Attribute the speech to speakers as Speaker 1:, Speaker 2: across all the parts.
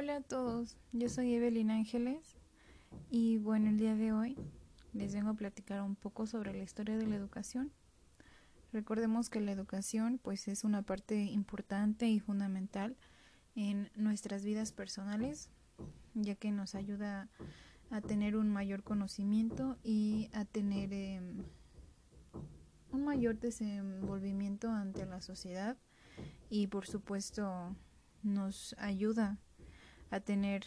Speaker 1: Hola a todos, yo soy Evelyn Ángeles y bueno, el día de hoy les vengo a platicar un poco sobre la historia de la educación. Recordemos que la educación pues es una parte importante y fundamental en nuestras vidas personales, ya que nos ayuda a tener un mayor conocimiento y a tener eh, un mayor desenvolvimiento ante la sociedad y por supuesto nos ayuda a tener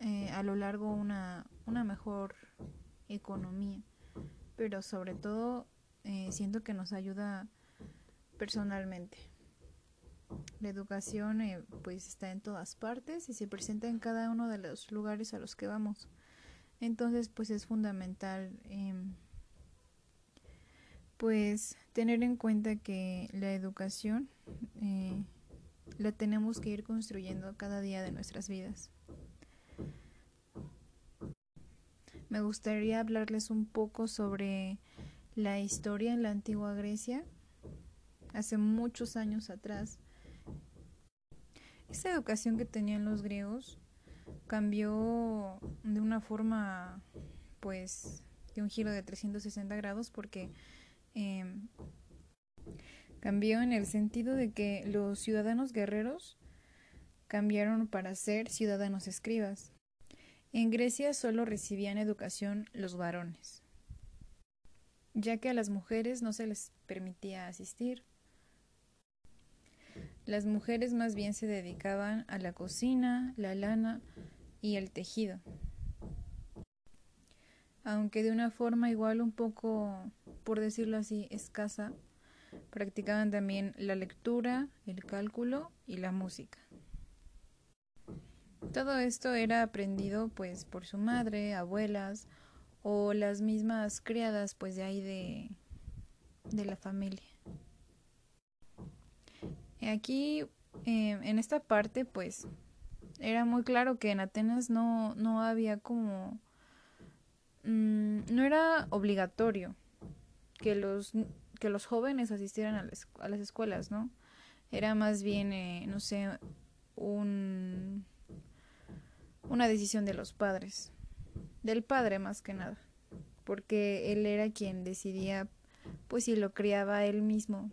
Speaker 1: eh, a lo largo una, una mejor economía, pero sobre todo eh, siento que nos ayuda personalmente. La educación eh, pues está en todas partes y se presenta en cada uno de los lugares a los que vamos. Entonces pues es fundamental em, pues tener en cuenta que la educación la tenemos que ir construyendo cada día de nuestras vidas. Me gustaría hablarles un poco sobre la historia en la antigua Grecia, hace muchos años atrás. Esa educación que tenían los griegos cambió de una forma, pues, de un giro de 360 grados porque eh, Cambió en el sentido de que los ciudadanos guerreros cambiaron para ser ciudadanos escribas. En Grecia solo recibían educación los varones, ya que a las mujeres no se les permitía asistir. Las mujeres más bien se dedicaban a la cocina, la lana y el tejido. Aunque de una forma igual un poco, por decirlo así, escasa, Practicaban también la lectura, el cálculo y la música. Todo esto era aprendido pues por su madre, abuelas o las mismas criadas pues de ahí de, de la familia. Aquí eh, en esta parte pues era muy claro que en Atenas no, no había como mm, no era obligatorio que los que los jóvenes asistieran a, las escuelas, ¿no? Era más bien, eh, no sé, un, una decisión de los padres, del padre más que nada, porque él era quien decidía, pues si lo criaba él mismo.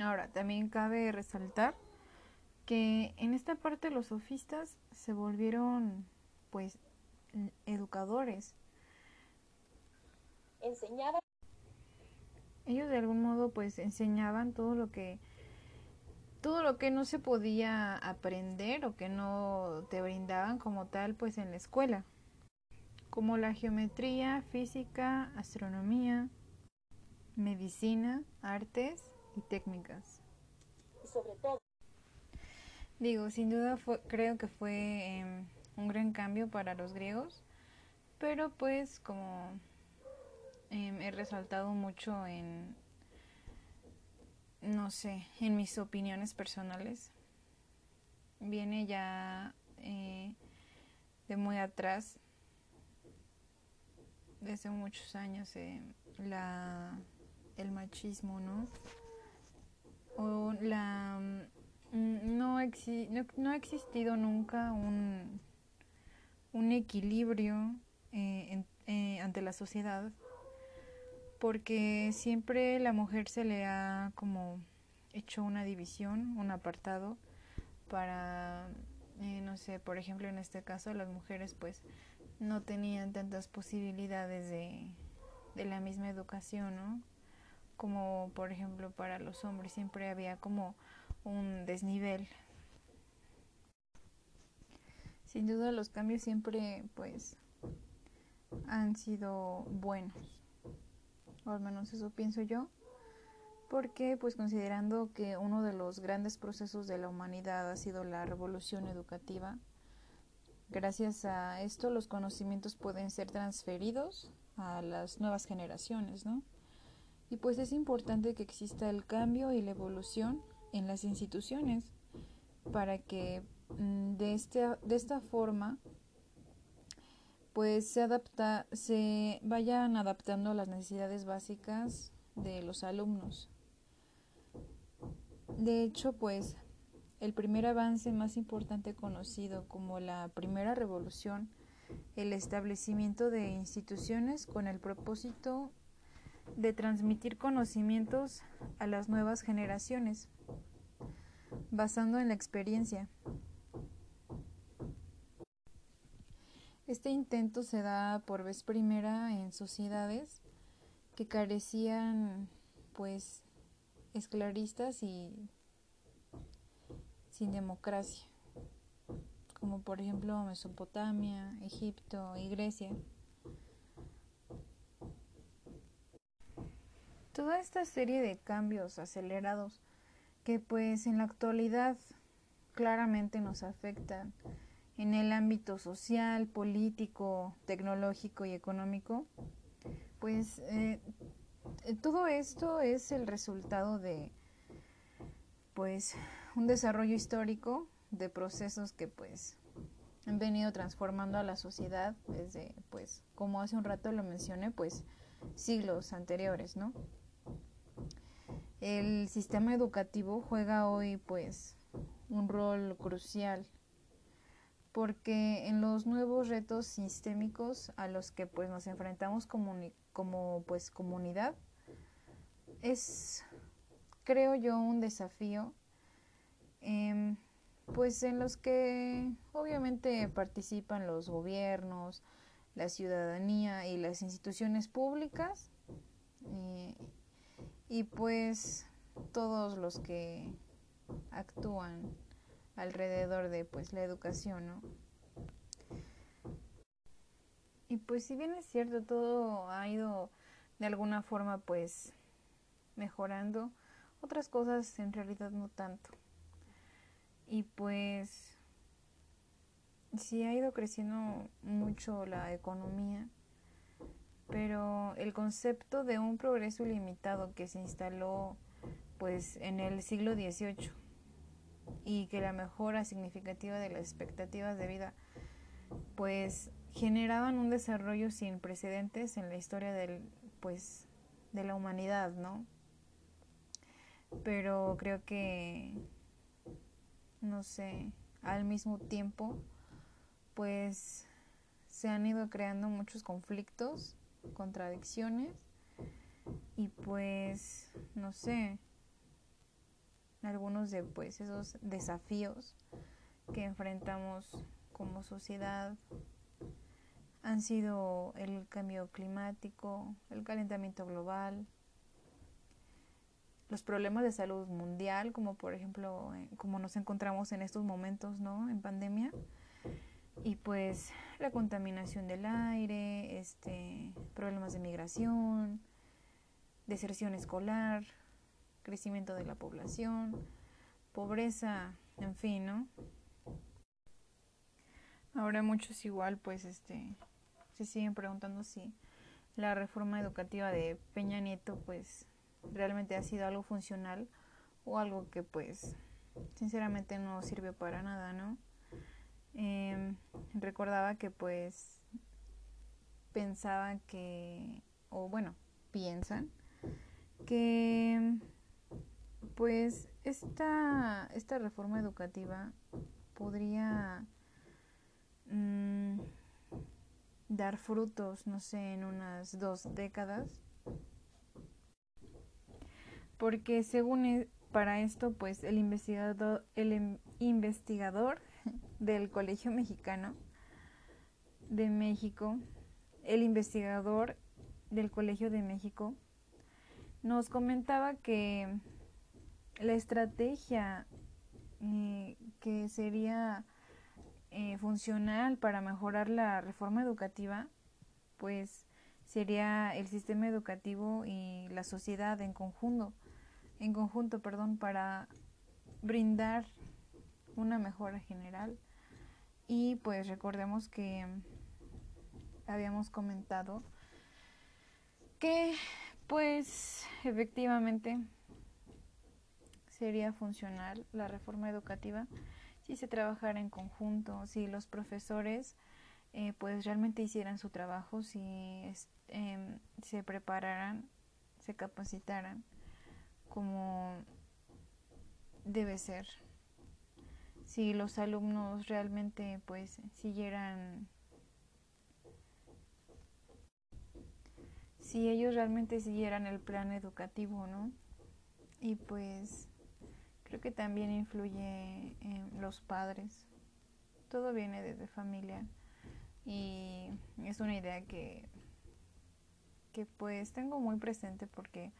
Speaker 1: Ahora, también cabe resaltar que en esta parte los sofistas se volvieron, pues, educadores enseñaban. Ellos de algún modo pues enseñaban todo lo que todo lo que no se podía aprender o que no te brindaban como tal pues en la escuela, como la geometría, física, astronomía, medicina, artes y técnicas. Y sobre todo. Digo, sin duda fue, creo que fue em, un gran cambio para los griegos, pero pues como Em, he resaltado mucho en, no sé, en mis opiniones personales. Viene ya eh, de muy atrás, desde muchos años, eh, la, el machismo, ¿no? O la... Mm, no, no, ha existido nunca un, un equilibrio eh, ante la sociedad porque siempre la mujer se le ha como hecho una división, un apartado para, eh, no sé, por ejemplo en este caso las mujeres pues no tenían tantas posibilidades de, de la misma educación, ¿no? Como por ejemplo para los hombres siempre había como un desnivel. Sin duda los cambios siempre pues han sido buenos al menos eso pienso yo, porque pues considerando que uno de los grandes procesos de la humanidad ha sido la revolución educativa, gracias a esto los conocimientos pueden ser transferidos a las nuevas generaciones, ¿no? Y pues es importante que exista el cambio y la evolución en las instituciones para que mm, de, este, de esta forma pues se adapta, se vayan adaptando a las necesidades básicas de los alumnos. De hecho, pues el primer avance más importante conocido como la primera revolución, el establecimiento de instituciones con el propósito de transmitir conocimientos a las nuevas generaciones, basando en la experiencia. Este intento se da por vez primera en sociedades que carecían pues esclaristas y sin democracia, como por ejemplo Mesopotamia, Egipto y Grecia. Toda esta serie de cambios acelerados que pues en la actualidad claramente nos afectan en el ámbito social, político, tecnológico y económico, pues eh, todo esto es el resultado de pues un desarrollo histórico de procesos que pues han venido transformando a la sociedad desde pues como hace un rato lo mencioné pues siglos anteriores, ¿no? El sistema educativo juega hoy pues un rol crucial porque en los nuevos retos sistémicos a los que pues nos enfrentamos como, como pues comunidad es creo yo un desafío Em, pues en los que obviamente participan los gobiernos, la ciudadanía y las instituciones públicas eh, y pues todos los que actúan alrededor de pues la educación, ¿no? Y pues si bien es cierto todo ha ido de alguna forma pues mejorando, otras cosas en realidad no tanto. Y pues sí ha ido creciendo mucho la economía, pero el concepto de un progreso ilimitado que se instaló pues en el siglo XVIII y que la mejora significativa de las expectativas de vida pues generaban un desarrollo sin precedentes en la historia del pues de la humanidad, ¿no? Pero creo que no sé, al mismo tiempo, pues se han ido creando muchos conflictos, contradicciones y pues, no sé, algunos de pues esos desafíos que enfrentamos como sociedad han sido el cambio climático, el calentamiento global, los problemas de salud mundial, como por ejemplo, eh, como nos encontramos en estos momentos, ¿no? En pandemia. Y pues la contaminación del aire, este, problemas de migración, deserción escolar, crecimiento de la población, pobreza, en fin, ¿no? Ahora muchos igual pues este se siguen preguntando si la reforma educativa de Peña Nieto pues realmente ha sido algo funcional o algo que pues sinceramente no sirve para nada, ¿no? Em, recordaba que pues pensaban que, o bueno, piensan que pues esta, esta reforma educativa podría mm, dar frutos, no sé, en unas dos décadas. Porque según e, para esto, pues el investigador, el em, investigador del Colegio Mexicano de México, el investigador del Colegio de México, nos comentaba que la estrategia eh, que sería eh, funcional para mejorar la reforma educativa, pues sería el sistema educativo y la sociedad en conjunto en conjunto, perdón, para brindar una mejora general. Y pues recordemos que habíamos comentado que pues efectivamente sería funcional la reforma educativa si se trabajara en conjunto, si los profesores eh, pues realmente hicieran su trabajo, si em, se prepararan, se capacitaran como debe ser. si los alumnos realmente pues siguieran si ellos realmente siguieran el plan educativo, ¿no? Y pues creo que también influye en los padres. Todo viene desde familia y es una idea que que pues tengo muy presente porque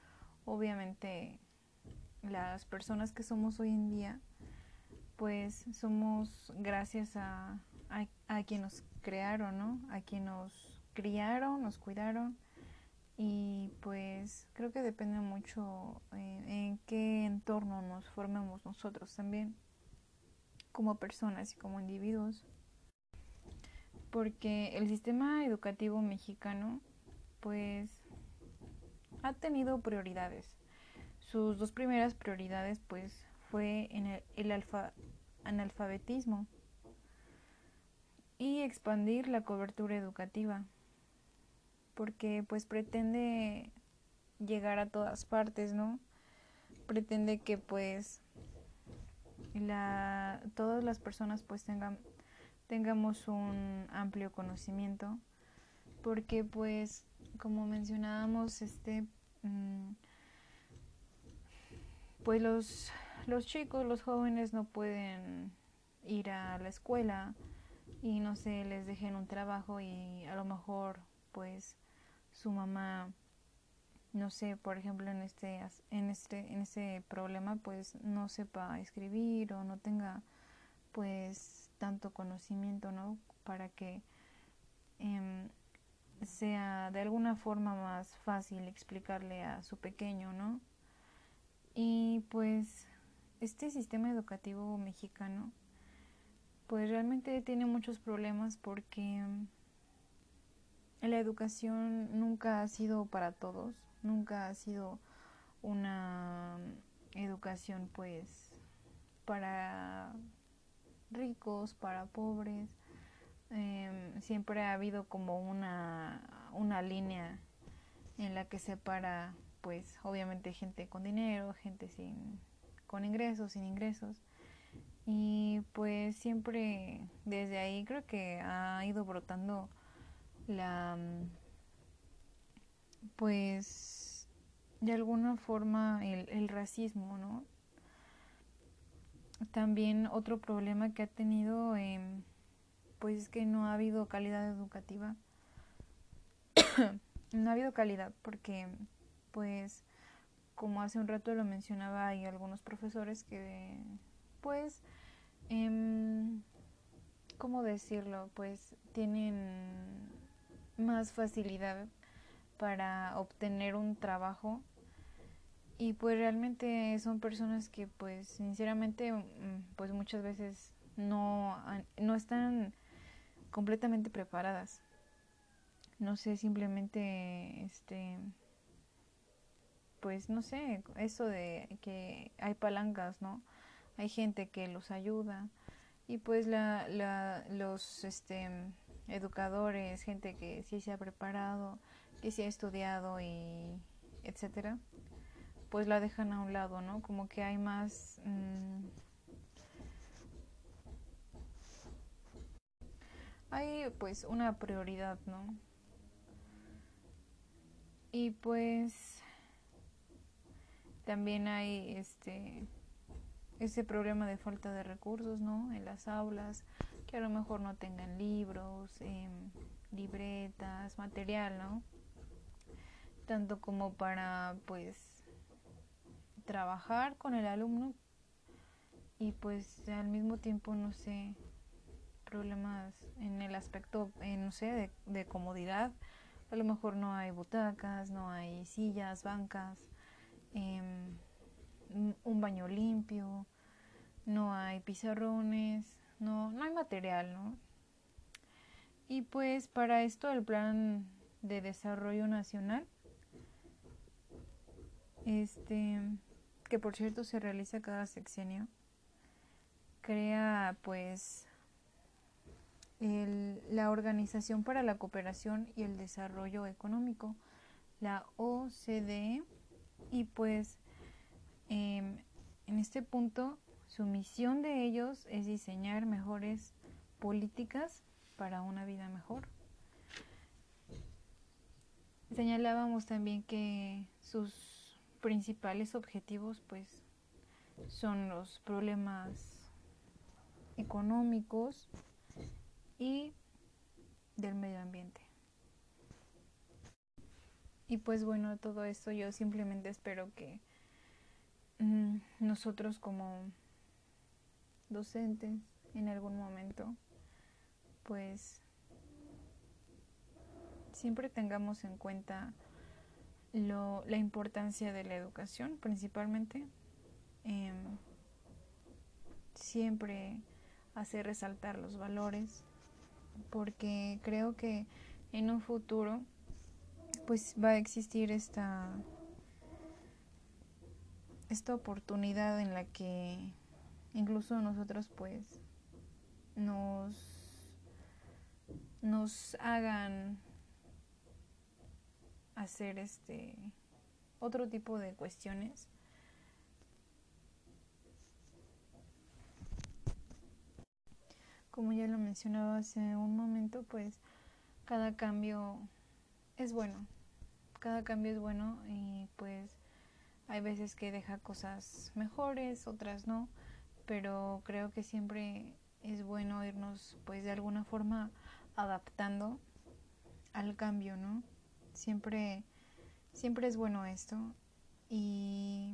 Speaker 1: obviamente las personas que somos hoy en día pues somos gracias a, a, quien nos crearon, ¿no? A quien nos criaron, nos cuidaron y pues creo que depende mucho en, en entorno nos formemos nosotros también como personas y como individuos porque el sistema educativo mexicano pues ha tenido prioridades sus dos primeras prioridades pues fue en el, el analfabetismo y expandir la cobertura educativa porque pues pretende llegar a todas partes, ¿no? Pretende que pues la, todas las personas pues tengan tengamos un amplio conocimiento. Porque pues como mencionábamos este mm, pues los los chicos los jóvenes no pueden ir a la escuela y no sé les dejen un trabajo y a lo mejor pues su mamá no sé, por ejemplo, en este en este en este problema pues no sepa escribir o no tenga pues tanto conocimiento, ¿no? Para que em, sea de alguna forma más fácil explicarle a su pequeño, ¿no? Y pues este sistema educativo mexicano pues realmente tiene muchos problemas porque la educación nunca ha sido para todos, nunca ha sido una educación pues para ricos, para pobres. Em, siempre ha habido como una, una línea en la que separa pues obviamente gente con dinero, gente sin con ingresos, sin ingresos. Y pues siempre desde ahí creo que ha ido brotando la pues de alguna forma el, racismo, ¿no? También otro problema que ha tenido eh, pues es que no ha habido calidad educativa. no ha habido calidad porque pues como hace un rato lo mencionaba hay algunos profesores que pues eh, cómo decirlo pues tienen más facilidad para obtener un trabajo. Y pues realmente son personas que pues sinceramente mm, pues muchas veces no, no están completamente preparadas. No sé simplemente este pues no sé eso de que hay palancas no hay gente que los ayuda. Y pues la, la los este educadores, gente que sí se ha preparado, que sí ha estudiado y etcétera, pues la dejan a un lado, ¿no? Como que hay más mm, hay pues una prioridad, ¿no? Y pues también hay este ese problema de falta de recursos, ¿no? En las aulas, que a lo mejor no tengan libros, em, libretas, material, ¿no? Tanto como para, pues, trabajar con el alumno y pues al mismo tiempo, no sé, problemas en el aspecto, eh, no sé, de, comodidad. A lo mejor no hay butacas, no hay sillas, bancas, eh, un baño limpio, no hay pizarrones, no, no hay material, ¿no? Y pues para esto el plan de desarrollo nacional, este, que por cierto se realiza cada sexenio, crea pues el, la Organización para la Cooperación y el Desarrollo Económico, la OCDE, y pues em, en este punto su misión de ellos es diseñar mejores políticas para una vida mejor. Señalábamos también que sus principales objetivos pues son los problemas económicos y del medio ambiente. Y pues bueno, todo esto yo simplemente espero que mm, nosotros como docentes en algún momento pues siempre tengamos en cuenta lo, la importancia de la educación principalmente em, siempre hacer resaltar los valores porque creo que en un futuro pues va a existir esta esta oportunidad en la que incluso nosotros pues nos nos hagan hacer este otro tipo de cuestiones. Como ya lo mencionaba hace un momento pues cada cambio es bueno. Cada cambio es bueno y pues hay veces que deja cosas mejores otras no pero creo que siempre es bueno irnos pues de alguna forma adaptando al cambio no Siempre, siempre es bueno esto y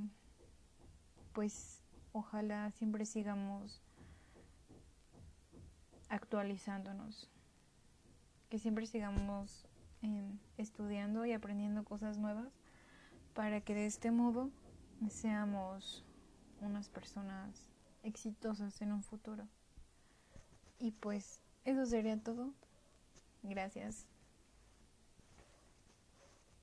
Speaker 1: pues ojalá siempre sigamos actualizándonos, que siempre sigamos em, estudiando y aprendiendo cosas nuevas para que de este modo seamos unas personas exitosas en un futuro. Y pues eso sería todo. Gracias.